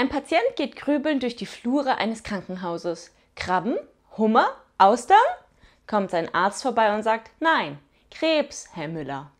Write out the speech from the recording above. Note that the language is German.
Ein Patient geht grübelnd durch die Flure eines Krankenhauses. Krabben? Hummer? Austern? Kommt sein Arzt vorbei und sagt, nein, Krebs, Herr Müller.